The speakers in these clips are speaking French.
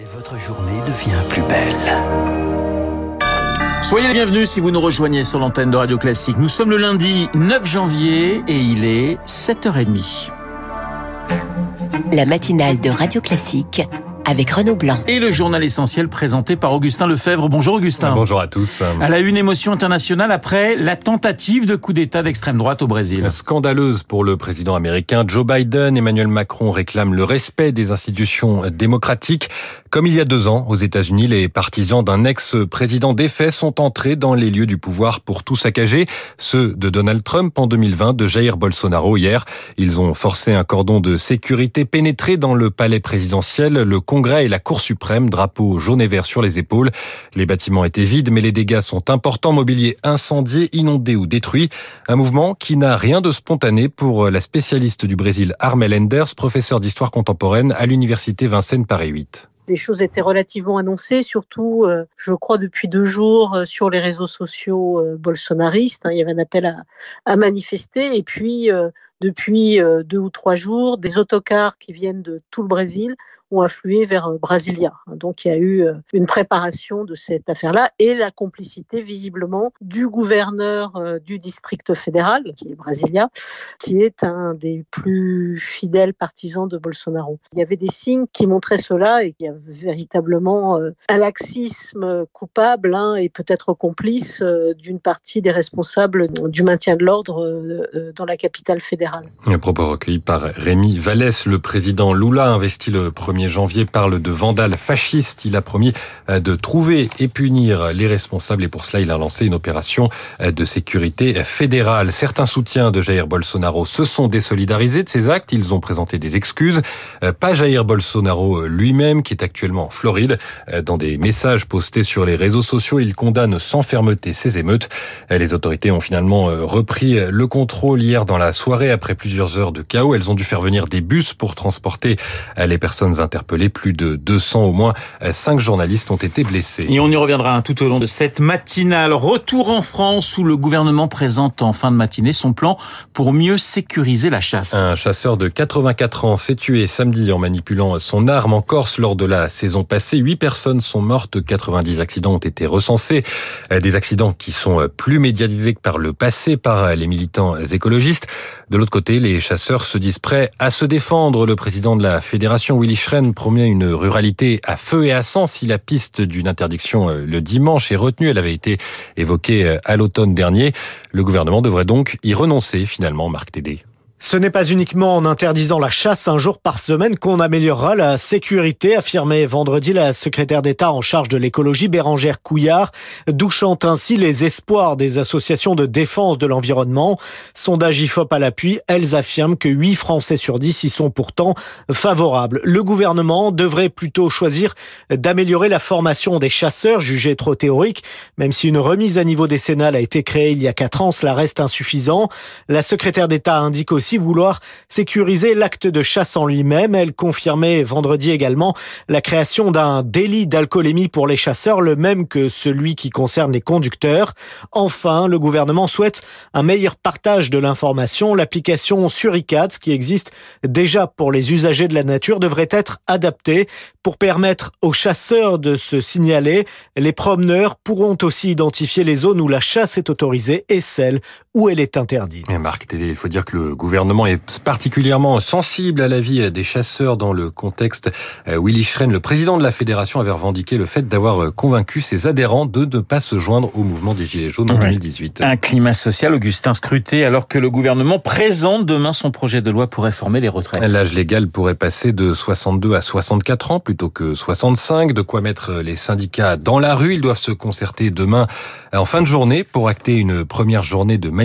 Et votre journée devient plus belle. Soyez les bienvenus si vous nous rejoignez sur l'antenne de Radio Classique. Nous sommes le lundi 9 janvier et il est 7h30. La matinale de Radio Classique avec Renaud Blanc. Et le journal essentiel présenté par Augustin Lefebvre. Bonjour Augustin. Bonjour à tous. À la une émotion internationale après la tentative de coup d'État d'extrême droite au Brésil. Scandaleuse pour le président américain Joe Biden. Emmanuel Macron réclame le respect des institutions démocratiques. Comme il y a deux ans, aux États-Unis, les partisans d'un ex-président défait sont entrés dans les lieux du pouvoir pour tout saccager. Ceux de Donald Trump en 2020, de Jair Bolsonaro hier. Ils ont forcé un cordon de sécurité pénétré dans le palais présidentiel. Le Congrès et la Cour suprême, drapeau jaune et vert sur les épaules. Les bâtiments étaient vides, mais les dégâts sont importants. Mobilier incendié, inondé ou détruit. Un mouvement qui n'a rien de spontané pour la spécialiste du Brésil Armel Enders, professeur d'histoire contemporaine à l'université Vincennes Paris 8 les choses étaient relativement annoncées, surtout, euh, je crois, depuis deux jours euh, sur les réseaux sociaux euh, bolsonaristes. Hein, il y avait un appel à, à manifester. Et puis, depuis deux ou trois jours, des autocars qui viennent de tout le Brésil ont afflué vers euh, Brasilia. Donc il y a eu euh, une préparation de cette affaire-là et la complicité visiblement du gouverneur euh, du district fédéral, qui est Brasilia, qui est un des plus fidèles partisans de Bolsonaro. Il y avait des signes qui montraient cela et qu'il y a véritablement un laxisme coupable hein, et peut-être complice d'une partie des responsables du maintien de l'ordre dans la capitale fédérale. Un propos recueilli par Rémi Vallès, le président Lula investit le premier janvier parle de vandales fascistes. Il a promis euh, de trouver et punir les responsables et pour cela il a lancé une opération euh, de sécurité fédérale. Certains soutiens de Jair Bolsonaro se sont désolidarisés de ces actes. Ils ont présenté des excuses. Euh, pas Jair Bolsonaro lui-même qui est actuellement en Floride. Dans des messages postés sur les réseaux sociaux, il condamne sans fermeté ces émeutes. Les autorités ont finalement repris le contrôle hier dans la soirée plusieurs heures de chaos. Elles ont dû faire venir des bus pour transporter les personnes interpellé. Plus de 200, au moins 5 journalistes ont été blessés. Et on y reviendra tout au long de cette matinale. Retour en France où le gouvernement présente en fin de matinée son plan pour mieux sécuriser la chasse. Un chasseur de 84 ans s'est tué samedi en manipulant son arme en Corse lors de la saison passée. 8 personnes sont mortes, 90 accidents ont été recensés. Des accidents qui sont plus médiatisés que par le passé par les militants écologistes. De l'autre côté, les chasseurs se disent prêts à se défendre. Le président de la fédération, Willy Schrem, promet une ruralité à feu et à sang si la piste d'une interdiction euh, le dimanche est retenue. Elle avait été évoquée euh, à l'automne dernier. Le gouvernement devrait donc y renoncer finalement, Marc Tédé. Ce n'est pas uniquement en interdisant la chasse un jour par semaine qu'on améliorera la sécurité, affirmait vendredi la secrétaire d'État en charge de l'écologie Bérangère Couillard, douchant ainsi les espoirs des associations de défense de l'environnement. Sondage IFOP à l'appui, elles affirment que 8 Français sur 10 y sont pourtant favorables. Le gouvernement devrait plutôt choisir d'améliorer la formation des chasseurs, jugée trop théorique, même si une remise à niveau décennale a été créée il y a 4 ans, cela reste insuffisant. La secrétaire d'État indique aussi vouloir sécuriser l'acte de chasse en lui-même. Elle confirmait vendredi également la création d'un délit d'alcoolémie pour les chasseurs, le même que celui qui concerne les conducteurs. Enfin, le gouvernement souhaite un meilleur partage de l'information. L'application Suricat, qui existe déjà pour les usagers de la nature, devrait être adaptée pour permettre aux chasseurs de se signaler. Les promeneurs pourront aussi identifier les zones où la chasse est autorisée et celles où elle est interdite. Et Marc Tédé, il faut dire que le gouvernement est particulièrement sensible à l'avis des chasseurs dans le contexte. Euh, Willy Schren, le président de la fédération, avait revendiqué le fait d'avoir euh, convaincu ses adhérents de ne pas se joindre au mouvement des Gilets jaunes en 2018. Un climat social, Augustin, scruté alors que le gouvernement présente demain son projet de loi pour réformer les retraites. L'âge légal pourrait passer de 62 à 64 ans plutôt que 65. De quoi mettre les syndicats dans la rue. Ils doivent se concerter demain en fin de journée pour acter une première journée de manifestation.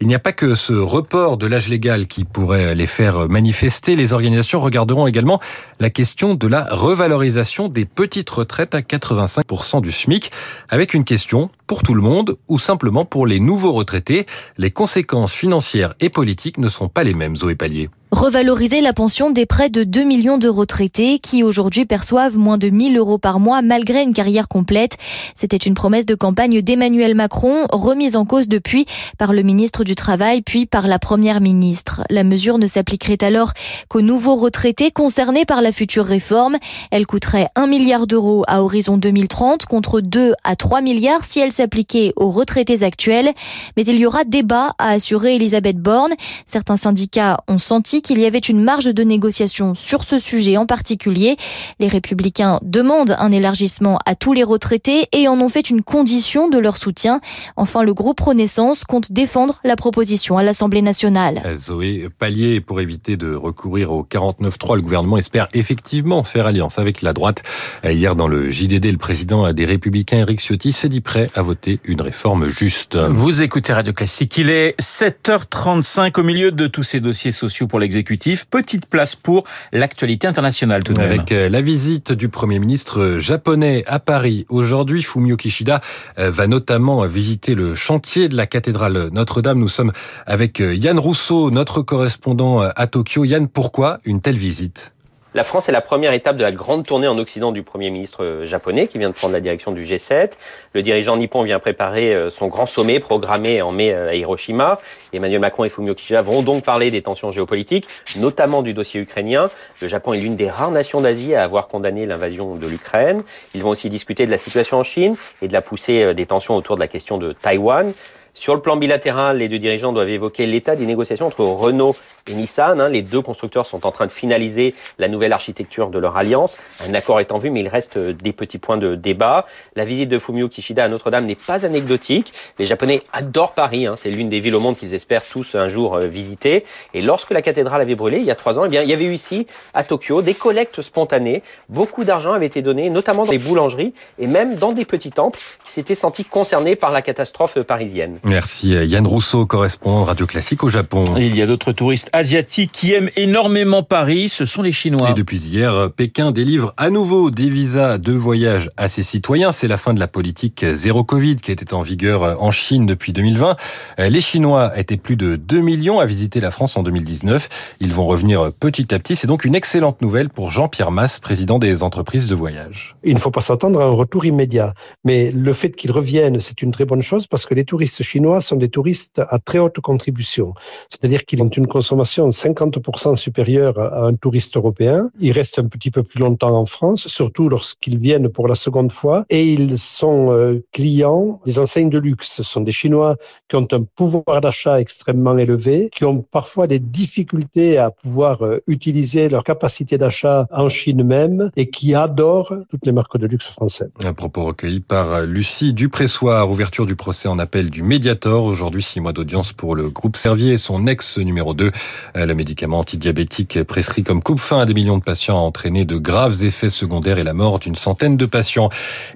Il n'y a pas que ce report de l'âge légal qui pourrait les faire manifester. Les organisations regarderont également la question de la revalorisation des petites retraites à 85% du SMIC avec une question pour tout le monde ou simplement pour les nouveaux retraités. Les conséquences financières et politiques ne sont pas les mêmes, Zoé Pallier. Revaloriser la pension des près de 2 millions de retraités qui aujourd'hui perçoivent moins de 1000 euros par mois malgré une carrière complète. C'était une promesse de campagne d'Emmanuel Macron, remise en cause depuis par le ministre du Travail puis par la première ministre. La mesure ne s'appliquerait alors qu'aux nouveaux retraités concernés par la future réforme. Elle coûterait 1 milliard d'euros à horizon 2030 contre 2 à 3 milliards si elle s'appliquait aux retraités actuels. Mais il y aura débat, a assuré Elisabeth Borne. Certains syndicats ont senti qu'il y avait une marge de négociation sur ce sujet en particulier. Les républicains demandent un élargissement à tous les retraités et en ont fait une condition de leur soutien. Enfin, le groupe Renaissance compte défendre la proposition à l'Assemblée nationale. Zoé Pallier, pour éviter de recourir au 49-3, le gouvernement espère effectivement faire alliance avec la droite. Hier, dans le JDD, le président des Républicains, Eric Ciotti, s'est dit prêt à voter une réforme juste. Vous écoutez Radio Classique. Il est 7h35 au milieu de tous ces dossiers sociaux pour l'exécutif. Petite place pour l'actualité internationale. Avec euh, la visite du Premier ministre japonais à Paris aujourd'hui, Fumio Kishida euh, va notamment visiter le chantier de la cathédrale Notre-Dame. Nous sommes avec euh, Yann Rousseau, notre correspondant à Tokyo. Yann, pourquoi une telle visite? La France est la première étape de la grande tournée en Occident du Premier ministre euh, japonais qui vient de prendre la direction du G7. Le dirigeant nippon vient préparer euh, son grand sommet programmé en mai euh, à Hiroshima. Emmanuel Macron et Fumio Kishida vont donc parler des tensions géopolitiques, notamment du dossier ukrainien. Le Japon est l'une des rares nations d'Asie à avoir condamné l'invasion de l'Ukraine. Ils vont aussi discuter de la situation en Chine et de la poussée des tensions autour de la question de Taïwan. Sur le plan bilatéral, les deux dirigeants doivent évoquer l'état des négociations entre Renault et Nissan. Hein. Les deux constructeurs sont en train de finaliser la nouvelle architecture de leur alliance. Un accord est en vue, mais il reste des petits points de débat. La visite de Fumio Kishida à Notre-Dame n'est pas anecdotique. Les Japonais adorent Paris. Hein. C'est l'une des villes au monde qu'ils espèrent tous un jour euh, visiter. Et lorsque la cathédrale avait brûlé, il y a trois ans, eh bien, il y avait eu ici, à Tokyo, des collectes spontanées. Beaucoup d'argent avait été donné, notamment dans les boulangeries et même dans des petits temples qui s'étaient sentis concernés par la catastrophe parisienne. Merci Yann Rousseau, correspondant Radio Classique au Japon. Et il y a d'autres touristes asiatiques qui aiment énormément Paris, ce sont les Chinois. Et depuis hier, Pékin délivre à nouveau des visas de voyage à ses citoyens. C'est la fin de la politique zéro Covid qui était en vigueur en Chine depuis 2020. Les Chinois étaient plus de 2 millions à visiter la France en 2019. Ils vont revenir petit à petit. C'est donc une excellente nouvelle pour Jean-Pierre Masse, président des entreprises de voyage. Il ne faut pas s'attendre à un retour immédiat. Mais le fait qu'ils reviennent, c'est une très bonne chose parce que les touristes chinois Chinois sont des touristes à très haute contribution. C'est-à-dire qu'ils ont une consommation 50% supérieure à un touriste européen. Ils restent un petit peu plus longtemps en France, surtout lorsqu'ils viennent pour la seconde fois. Et ils sont euh, clients des enseignes de luxe. Ce sont des Chinois qui ont un pouvoir d'achat extrêmement élevé, qui ont parfois des difficultés à pouvoir euh, utiliser leur capacité d'achat en Chine même et qui adorent toutes les marques de luxe françaises. Un propos recueilli par Lucie Dupressoir, ouverture du procès en appel du média Aujourd'hui, six mois d'audience pour le groupe Servier et son ex numéro 2. Euh, le médicament antidiabétique prescrit comme coupe-fin à des millions de patients a entraîné de graves effets secondaires et la mort d'une centaine de patients.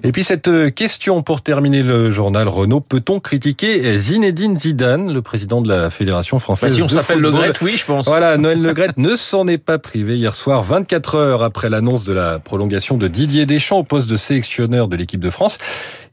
Et puis cette euh, question pour terminer le journal Renault. Peut-on critiquer Zinedine Zidane, le président de la Fédération française bah, Si on s'appelle Le Gret, oui, je pense. Voilà, Noël Le Gret ne s'en est pas privé hier soir, 24 heures après l'annonce de la prolongation de Didier Deschamps au poste de sélectionneur de l'équipe de France.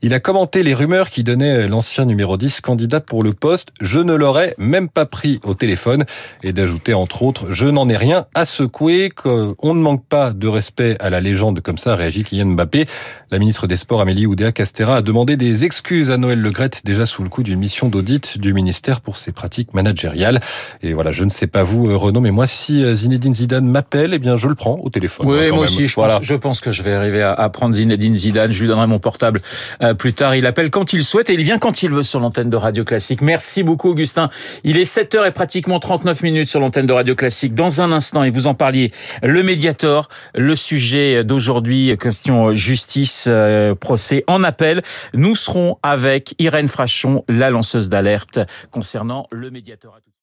Il a commenté les rumeurs qui donnaient l'ancien numéro 10 candidat pour le poste. Je ne l'aurais même pas pris au téléphone et d'ajouter entre autres, je n'en ai rien à secouer, qu'on ne manque pas de respect à la légende comme ça, réagit Kylian Mbappé. La ministre des Sports Amélie Oudéa-Castera a demandé des excuses à Noël Legrette, déjà sous le coup d'une mission d'audit du ministère pour ses pratiques managériales. Et voilà, je ne sais pas vous, Renaud, mais moi, si euh, Zinedine Zidane m'appelle, eh bien, je le prends au téléphone. Oui, moi aussi, je, pense, je pense que je vais arriver à, prendre Zinedine Zidane. Je lui donnerai mon portable euh, plus tard. Il appelle quand il souhaite et il vient quand il veut sur l'antenne de Radio Classique. Merci beaucoup, Augustin. Il est 7 heures et pratiquement 39 minutes sur l'antenne de Radio Classique. Dans un instant, et vous en parliez, le Mediator, le sujet d'aujourd'hui, question justice, euh, procès en appel. Nous serons avec Irène Frachon, la lanceuse d'alerte concernant le Mediator.